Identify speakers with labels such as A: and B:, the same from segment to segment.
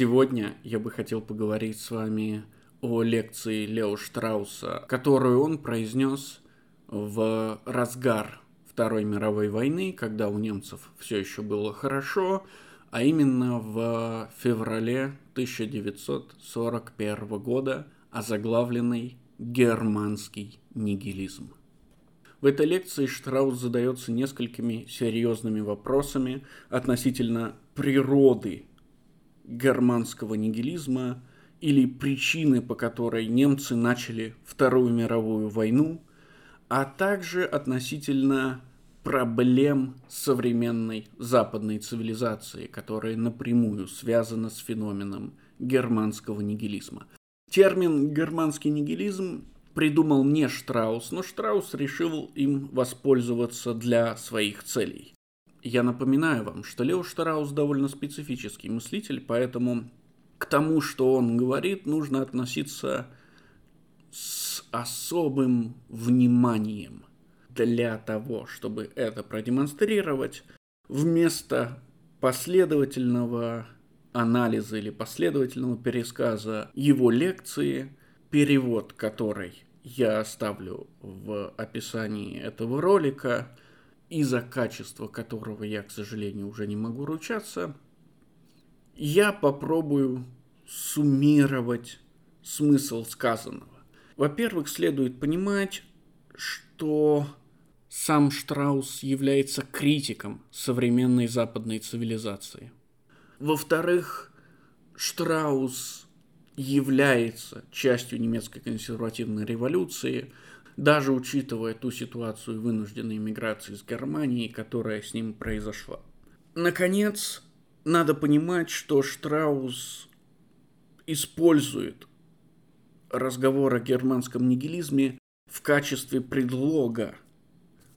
A: Сегодня я бы хотел поговорить с вами о лекции Лео Штрауса, которую он произнес в разгар Второй мировой войны, когда у немцев все еще было хорошо, а именно в феврале 1941 года, озаглавленный «Германский нигилизм». В этой лекции Штраус задается несколькими серьезными вопросами относительно природы германского нигилизма или причины, по которой немцы начали Вторую мировую войну, а также относительно проблем современной западной цивилизации, которая напрямую связана с феноменом германского нигилизма. Термин «германский нигилизм» придумал не Штраус, но Штраус решил им воспользоваться для своих целей. Я напоминаю вам, что Лео Штраус довольно специфический мыслитель, поэтому к тому, что он говорит, нужно относиться с особым вниманием. Для того, чтобы это продемонстрировать, вместо последовательного анализа или последовательного пересказа его лекции, перевод которой я оставлю в описании этого ролика – из-за качества которого я, к сожалению, уже не могу ручаться, я попробую суммировать смысл сказанного. Во-первых, следует понимать, что сам Штраус является критиком современной западной цивилизации. Во-вторых, Штраус является частью немецкой консервативной революции – даже учитывая ту ситуацию вынужденной миграции из Германии, которая с ним произошла. Наконец, надо понимать, что Штраус использует разговор о германском нигилизме в качестве предлога,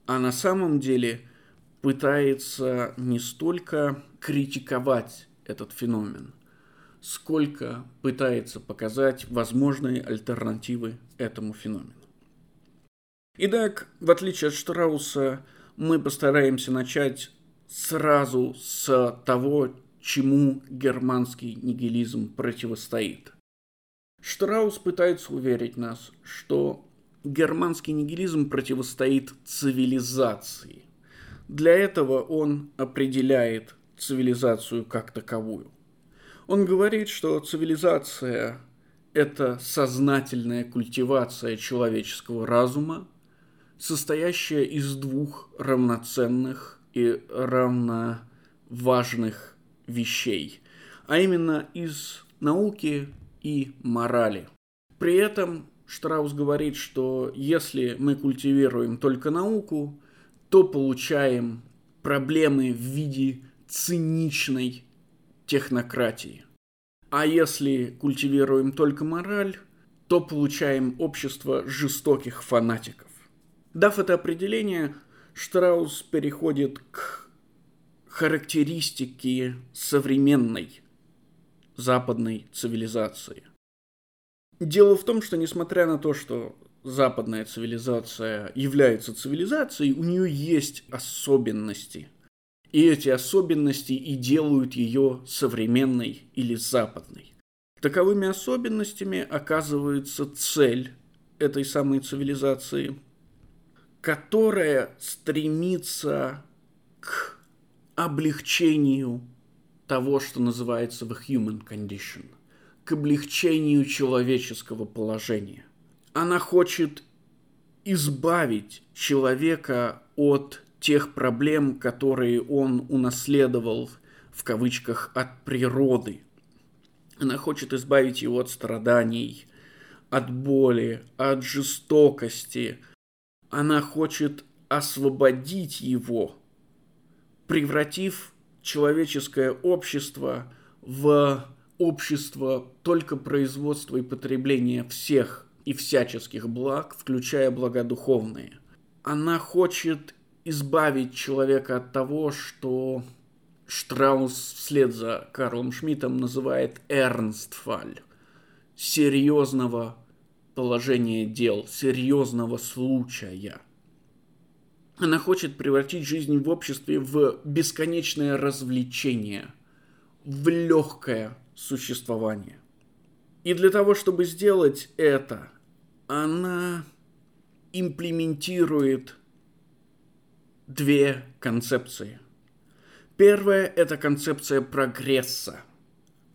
A: а на самом деле пытается не столько критиковать этот феномен, сколько пытается показать возможные альтернативы этому феномену. Итак, в отличие от Штрауса, мы постараемся начать сразу с того, чему германский нигилизм противостоит. Штраус пытается уверить нас, что германский нигилизм противостоит цивилизации. Для этого он определяет цивилизацию как таковую. Он говорит, что цивилизация – это сознательная культивация человеческого разума, состоящая из двух равноценных и равноважных вещей, а именно из науки и морали. При этом Штраус говорит, что если мы культивируем только науку, то получаем проблемы в виде циничной технократии. А если культивируем только мораль, то получаем общество жестоких фанатиков. Дав это определение, Штраус переходит к характеристике современной западной цивилизации. Дело в том, что несмотря на то, что западная цивилизация является цивилизацией, у нее есть особенности. И эти особенности и делают ее современной или западной. Таковыми особенностями оказывается цель этой самой цивилизации – которая стремится к облегчению того, что называется the human condition, к облегчению человеческого положения. Она хочет избавить человека от тех проблем, которые он унаследовал в кавычках от природы. Она хочет избавить его от страданий, от боли, от жестокости – она хочет освободить его, превратив человеческое общество в общество только производства и потребления всех и всяческих благ, включая блага духовные. Она хочет избавить человека от того, что Штраус вслед за Карлом Шмидтом называет «эрнстфаль» – серьезного положения дел, серьезного случая. Она хочет превратить жизнь в обществе в бесконечное развлечение, в легкое существования. И для того, чтобы сделать это, она имплементирует две концепции. Первая – это концепция прогресса.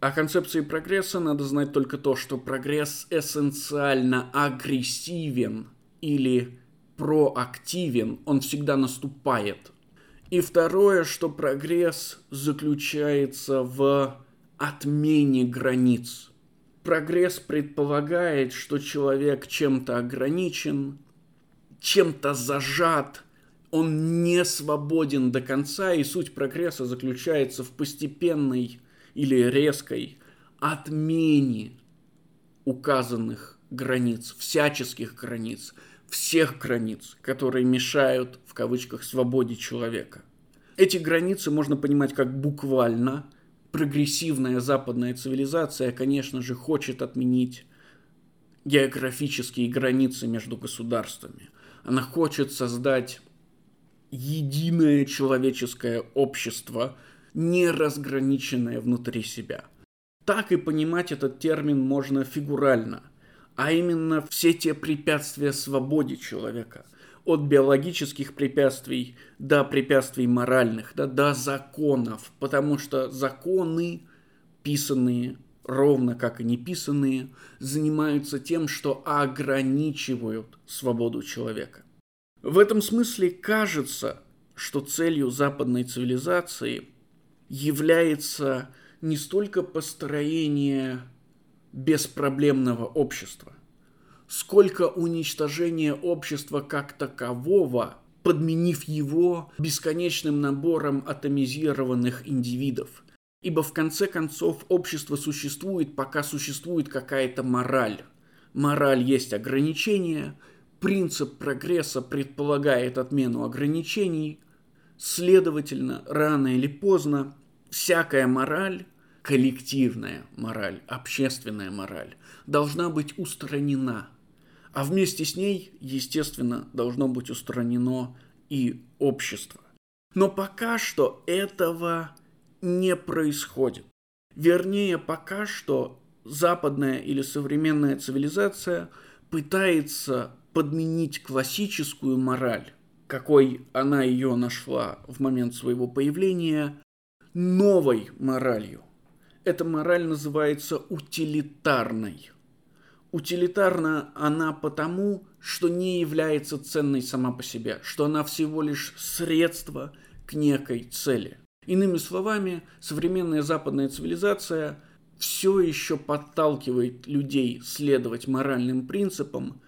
A: О концепции прогресса надо знать только то, что прогресс эссенциально агрессивен или проактивен, он всегда наступает. И второе, что прогресс заключается в отмене границ. Прогресс предполагает, что человек чем-то ограничен, чем-то зажат, он не свободен до конца, и суть прогресса заключается в постепенной или резкой отмене указанных границ, всяческих границ, всех границ, которые мешают, в кавычках, свободе человека. Эти границы можно понимать как буквально. Прогрессивная западная цивилизация, конечно же, хочет отменить географические границы между государствами. Она хочет создать единое человеческое общество, не разграниченное внутри себя. Так и понимать этот термин можно фигурально – а именно все те препятствия свободе человека, от биологических препятствий до препятствий моральных, да, до законов, потому что законы, писанные ровно как и неписанные, занимаются тем, что ограничивают свободу человека. В этом смысле кажется, что целью западной цивилизации является не столько построение беспроблемного общества, сколько уничтожения общества как такового, подменив его бесконечным набором атомизированных индивидов. Ибо в конце концов общество существует, пока существует какая-то мораль. Мораль есть ограничение, принцип прогресса предполагает отмену ограничений, следовательно, рано или поздно всякая мораль коллективная мораль, общественная мораль должна быть устранена. А вместе с ней, естественно, должно быть устранено и общество. Но пока что этого не происходит. Вернее, пока что западная или современная цивилизация пытается подменить классическую мораль, какой она ее нашла в момент своего появления, новой моралью, эта мораль называется утилитарной. Утилитарна она потому, что не является ценной сама по себе, что она всего лишь средство к некой цели. Иными словами, современная западная цивилизация все еще подталкивает людей следовать моральным принципам,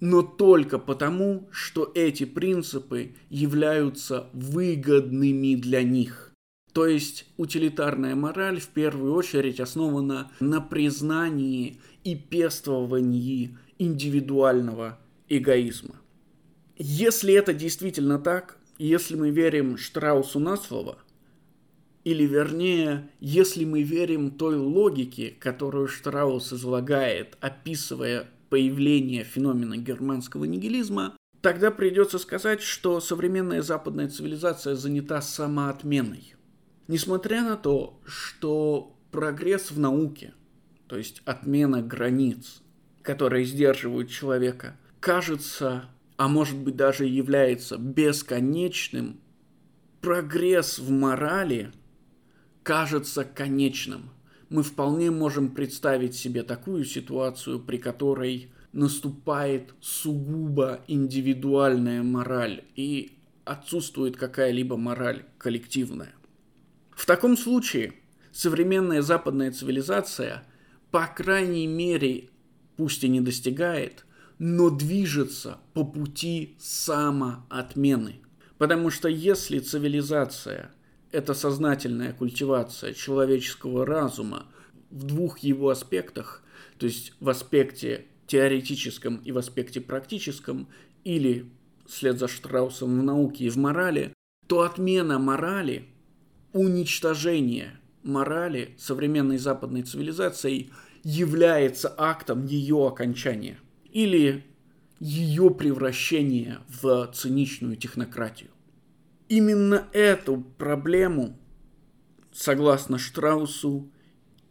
A: но только потому, что эти принципы являются выгодными для них. То есть утилитарная мораль в первую очередь основана на признании и пествовании индивидуального эгоизма. Если это действительно так, если мы верим Штраусу на слово, или вернее, если мы верим той логике, которую Штраус излагает, описывая появление феномена германского нигилизма, тогда придется сказать, что современная западная цивилизация занята самоотменой. Несмотря на то, что прогресс в науке, то есть отмена границ, которые сдерживают человека, кажется, а может быть даже является бесконечным, прогресс в морали кажется конечным. Мы вполне можем представить себе такую ситуацию, при которой наступает сугубо индивидуальная мораль и отсутствует какая-либо мораль коллективная. В таком случае современная западная цивилизация, по крайней мере, пусть и не достигает, но движется по пути самоотмены. Потому что если цивилизация – это сознательная культивация человеческого разума в двух его аспектах, то есть в аспекте теоретическом и в аспекте практическом, или, вслед за Штраусом, в науке и в морали, то отмена морали – уничтожение морали современной западной цивилизацией является актом ее окончания или ее превращения в циничную технократию. Именно эту проблему, согласно Штраусу,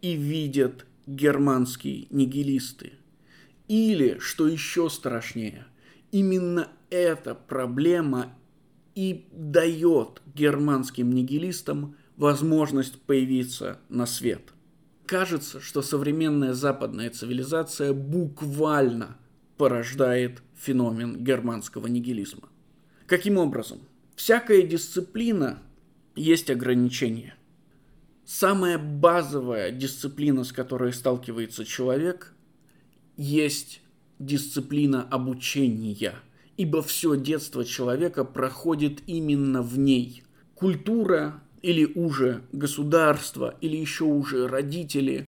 A: и видят германские нигилисты. Или, что еще страшнее, именно эта проблема и дает германским нигилистам возможность появиться на свет. Кажется, что современная западная цивилизация буквально порождает феномен германского нигилизма. Каким образом? Всякая дисциплина есть ограничения. Самая базовая дисциплина, с которой сталкивается человек, есть дисциплина обучения, ибо все детство человека проходит именно в ней. Культура или уже государство, или еще уже родители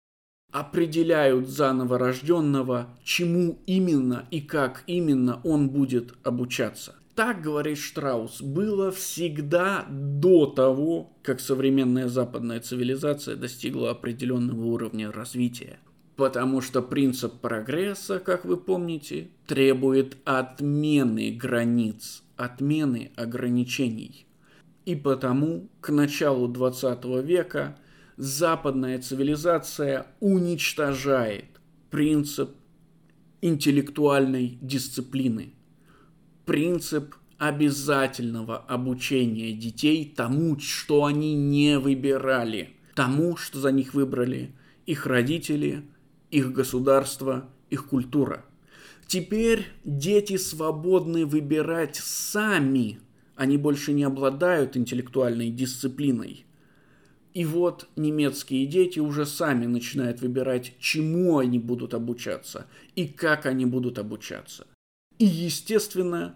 A: определяют заново рожденного, чему именно и как именно он будет обучаться. Так, говорит Штраус, было всегда до того, как современная западная цивилизация достигла определенного уровня развития. Потому что принцип прогресса, как вы помните, требует отмены границ, отмены ограничений. И потому к началу 20 века западная цивилизация уничтожает принцип интеллектуальной дисциплины, принцип обязательного обучения детей тому, что они не выбирали, тому, что за них выбрали их родители – их государство, их культура. Теперь дети свободны выбирать сами, они больше не обладают интеллектуальной дисциплиной. И вот немецкие дети уже сами начинают выбирать, чему они будут обучаться и как они будут обучаться. И, естественно,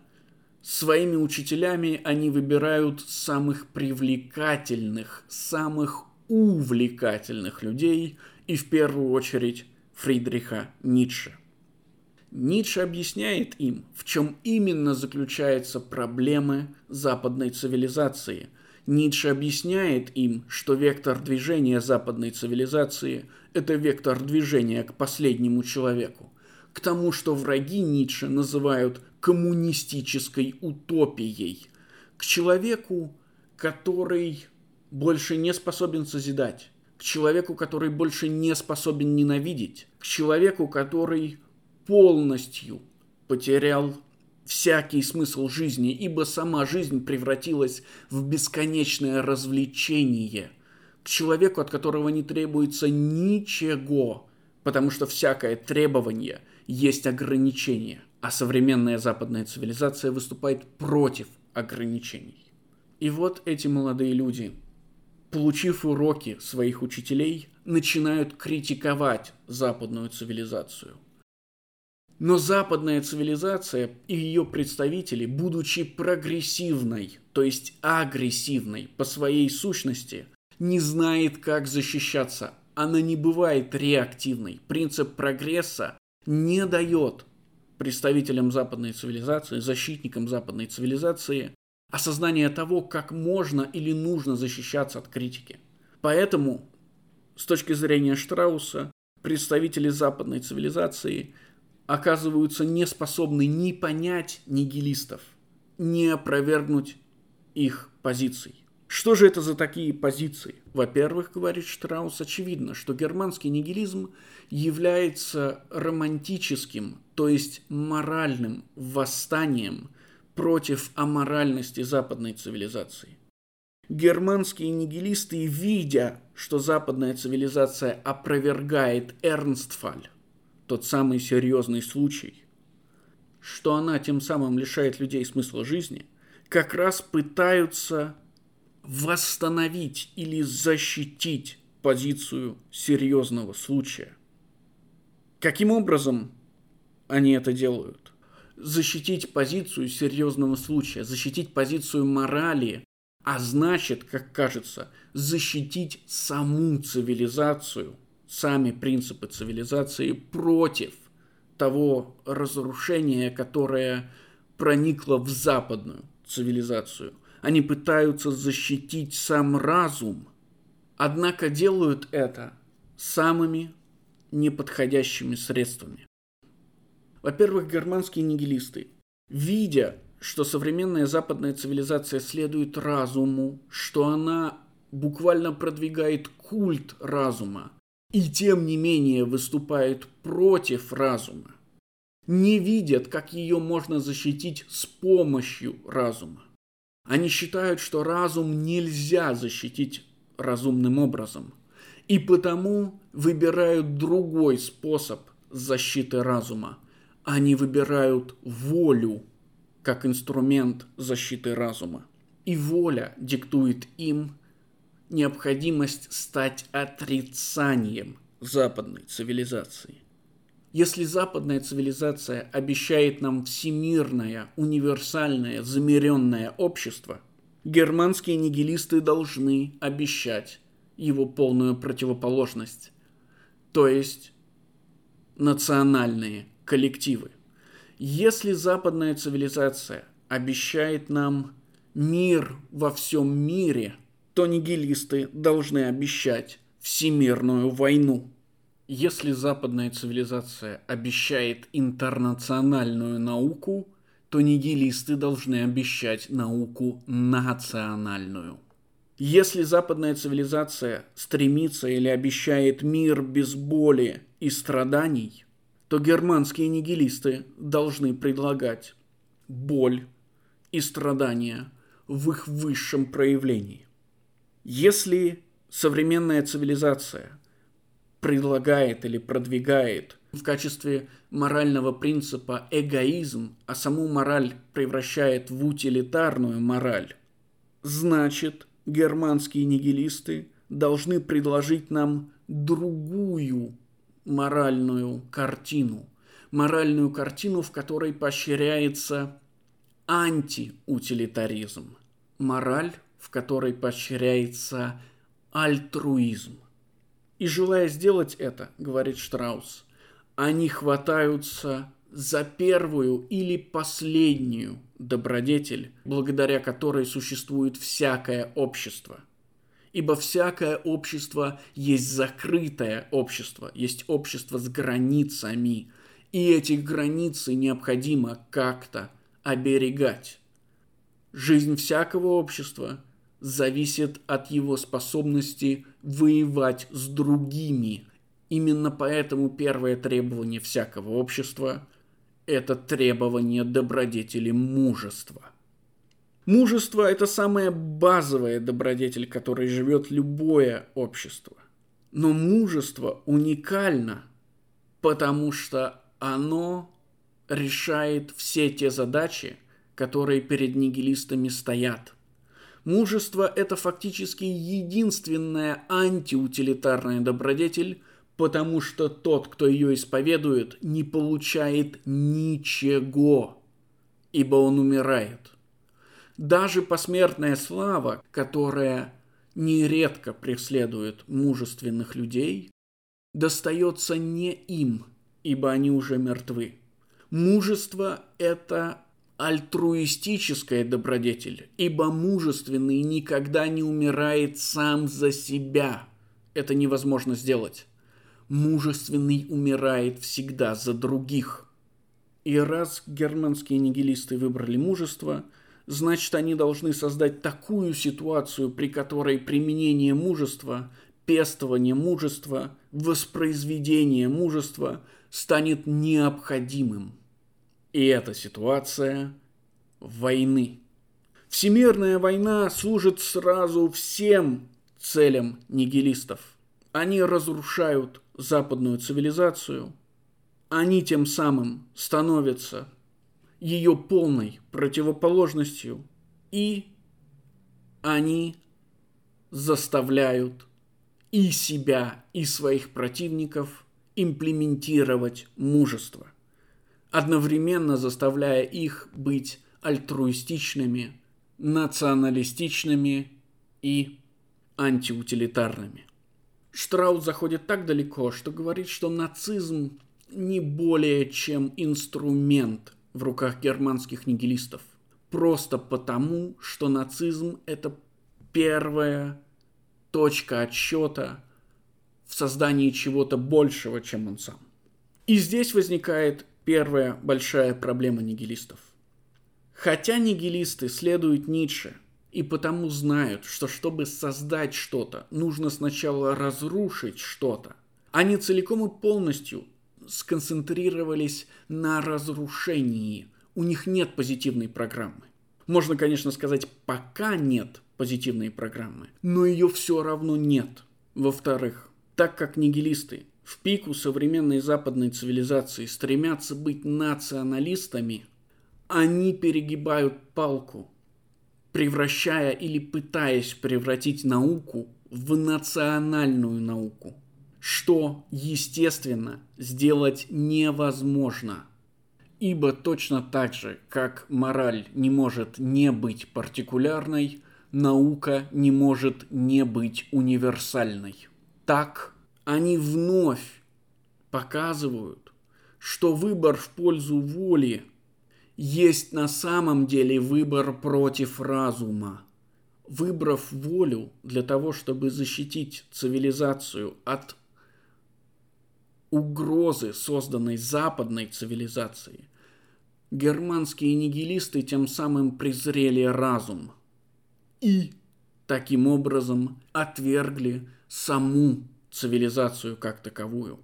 A: своими учителями они выбирают самых привлекательных, самых увлекательных людей и в первую очередь Фридриха Ницше. Ницше объясняет им, в чем именно заключаются проблемы западной цивилизации. Ницше объясняет им, что вектор движения западной цивилизации – это вектор движения к последнему человеку, к тому, что враги Ницше называют коммунистической утопией, к человеку, который больше не способен созидать, к человеку, который больше не способен ненавидеть, к человеку, который полностью потерял всякий смысл жизни, ибо сама жизнь превратилась в бесконечное развлечение, к человеку, от которого не требуется ничего, потому что всякое требование есть ограничение, а современная западная цивилизация выступает против ограничений. И вот эти молодые люди – получив уроки своих учителей, начинают критиковать западную цивилизацию. Но западная цивилизация и ее представители, будучи прогрессивной, то есть агрессивной по своей сущности, не знает, как защищаться. Она не бывает реактивной. Принцип прогресса не дает представителям западной цивилизации, защитникам западной цивилизации осознание того, как можно или нужно защищаться от критики. Поэтому, с точки зрения Штрауса, представители западной цивилизации оказываются не способны ни понять нигилистов, ни опровергнуть их позиций. Что же это за такие позиции? Во-первых, говорит Штраус, очевидно, что германский нигилизм является романтическим, то есть моральным восстанием – против аморальности западной цивилизации. Германские нигилисты, видя, что западная цивилизация опровергает Эрнстфаль, тот самый серьезный случай, что она тем самым лишает людей смысла жизни, как раз пытаются восстановить или защитить позицию серьезного случая. Каким образом они это делают? защитить позицию серьезного случая, защитить позицию морали, а значит, как кажется, защитить саму цивилизацию, сами принципы цивилизации против того разрушения, которое проникло в западную цивилизацию. Они пытаются защитить сам разум, однако делают это самыми неподходящими средствами. Во-первых, германские нигилисты, видя, что современная западная цивилизация следует разуму, что она буквально продвигает культ разума, и тем не менее выступают против разума, не видят, как ее можно защитить с помощью разума. Они считают, что разум нельзя защитить разумным образом, и потому выбирают другой способ защиты разума. Они выбирают волю как инструмент защиты разума. И воля диктует им необходимость стать отрицанием западной цивилизации. Если западная цивилизация обещает нам всемирное, универсальное, замеренное общество, германские нигилисты должны обещать его полную противоположность, то есть национальные коллективы. Если западная цивилизация обещает нам мир во всем мире, то нигилисты должны обещать всемирную войну. Если западная цивилизация обещает интернациональную науку, то нигилисты должны обещать науку национальную. Если западная цивилизация стремится или обещает мир без боли и страданий, то германские нигилисты должны предлагать боль и страдания в их высшем проявлении. Если современная цивилизация предлагает или продвигает в качестве морального принципа эгоизм, а саму мораль превращает в утилитарную мораль, значит, германские нигилисты должны предложить нам другую моральную картину. Моральную картину, в которой поощряется антиутилитаризм. Мораль, в которой поощряется альтруизм. И желая сделать это, говорит Штраус, они хватаются за первую или последнюю добродетель, благодаря которой существует всякое общество. Ибо всякое общество есть закрытое общество, есть общество с границами, и эти границы необходимо как-то оберегать. Жизнь всякого общества зависит от его способности воевать с другими. Именно поэтому первое требование всякого общества – это требование добродетели мужества. Мужество – это самая базовая добродетель, которой живет любое общество. Но мужество уникально, потому что оно решает все те задачи, которые перед нигилистами стоят. Мужество – это фактически единственная антиутилитарная добродетель, потому что тот, кто ее исповедует, не получает ничего, ибо он умирает. Даже посмертная слава, которая нередко преследует мужественных людей, достается не им, ибо они уже мертвы. Мужество – это альтруистическая добродетель, ибо мужественный никогда не умирает сам за себя. Это невозможно сделать. Мужественный умирает всегда за других. И раз германские нигилисты выбрали мужество, значит они должны создать такую ситуацию, при которой применение мужества, пестование мужества, воспроизведение мужества станет необходимым – и эта ситуация войны. Всемирная война служит сразу всем целям нигилистов. Они разрушают западную цивилизацию, они тем самым становятся ее полной противоположностью, и они заставляют и себя, и своих противников имплементировать мужество – одновременно заставляя их быть альтруистичными, националистичными и антиутилитарными. Штраут заходит так далеко, что говорит, что нацизм не более чем инструмент в руках германских нигилистов. Просто потому, что нацизм – это первая точка отсчета в создании чего-то большего, чем он сам. И здесь возникает Первая большая проблема нигилистов. Хотя нигилисты следуют Ницше и потому знают, что чтобы создать что-то, нужно сначала разрушить что-то, Они целиком и полностью сконцентрировались на разрушении. У них нет позитивной программы. Можно, конечно, сказать, пока нет позитивной программы, но ее все равно нет. Во-вторых, так как нигилисты в пику современной западной цивилизации стремятся быть националистами, они перегибают палку, превращая или пытаясь превратить науку в национальную науку, что, естественно, сделать невозможно. Ибо точно так же, как мораль не может не быть партикулярной, наука не может не быть универсальной. Так они вновь показывают, что выбор в пользу воли есть на самом деле выбор против разума. Выбрав волю для того, чтобы защитить цивилизацию от угрозы, созданной западной цивилизацией, германские нигилисты тем самым презрели разум и таким образом отвергли саму цивилизацию как таковую.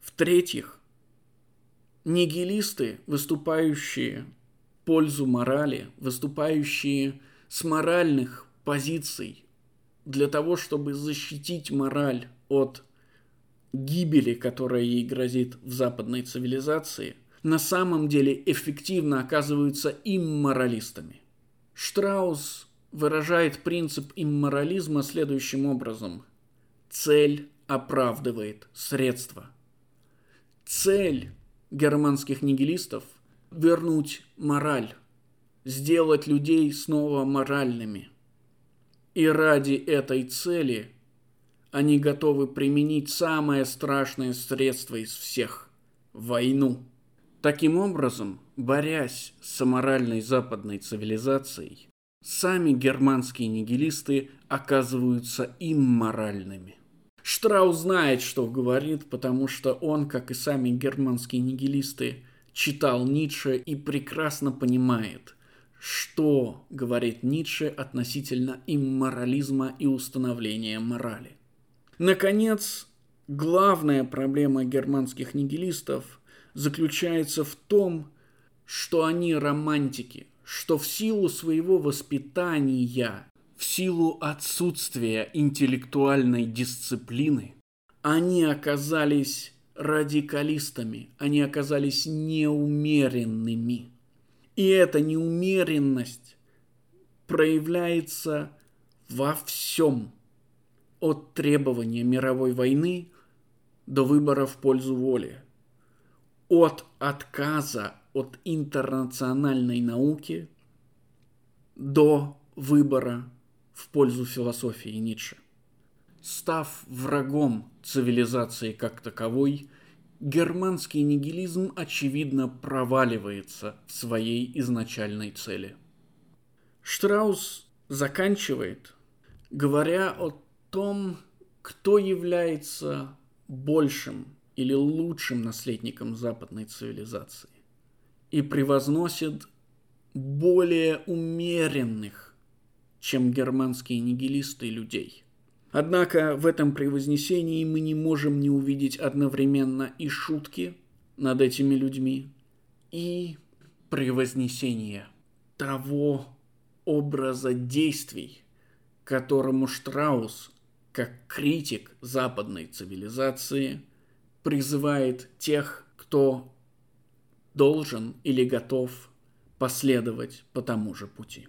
A: В-третьих, нигилисты, выступающие в пользу морали, выступающие с моральных позиций для того, чтобы защитить мораль от гибели, которая ей грозит в западной цивилизации, на самом деле эффективно оказываются имморалистами. Штраус выражает принцип имморализма следующим образом. Цель оправдывает средства. Цель германских нигилистов – вернуть мораль, сделать людей снова моральными. И ради этой цели они готовы применить самое страшное средство из всех – войну. Таким образом, борясь с аморальной западной цивилизацией, сами германские нигилисты оказываются имморальными. Штраус знает, что говорит, потому что он, как и сами германские нигилисты, читал Ницше и прекрасно понимает, что говорит Ницше относительно имморализма и установления морали. Наконец, главная проблема германских нигилистов заключается в том, что они романтики, что в силу своего воспитания в силу отсутствия интеллектуальной дисциплины, они оказались радикалистами, они оказались неумеренными. И эта неумеренность проявляется во всем, от требования мировой войны до выбора в пользу воли, от отказа от интернациональной науки до выбора в пользу философии Ницше. Став врагом цивилизации как таковой, германский нигилизм очевидно проваливается в своей изначальной цели. Штраус заканчивает, говоря о том, кто является большим или лучшим наследником западной цивилизации и превозносит более умеренных чем германские нигилисты людей. Однако в этом превознесении мы не можем не увидеть одновременно и шутки над этими людьми, и превознесение того образа действий, которому Штраус, как критик западной цивилизации, призывает тех, кто должен или готов последовать по тому же пути.